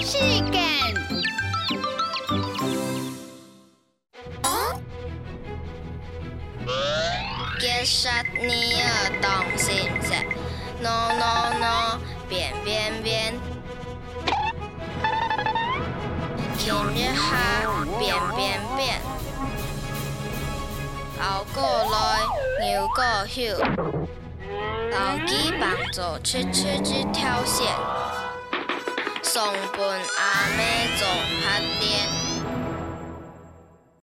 时间。结杀尼尔动心色，no no no，变变变。今日下变变变，牛过来，牛过休，当机帮助出出这条线，送本阿妹做客。